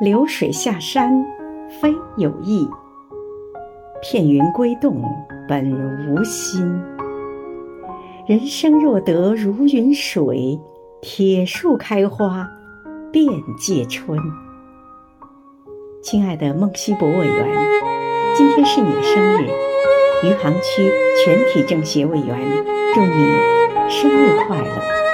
流水下山，非有意。片云归洞，本无心。人生若得如云水，铁树开花，便借春。亲爱的孟希博委员，今天是你的生日，余杭区全体政协委员祝你生日快乐。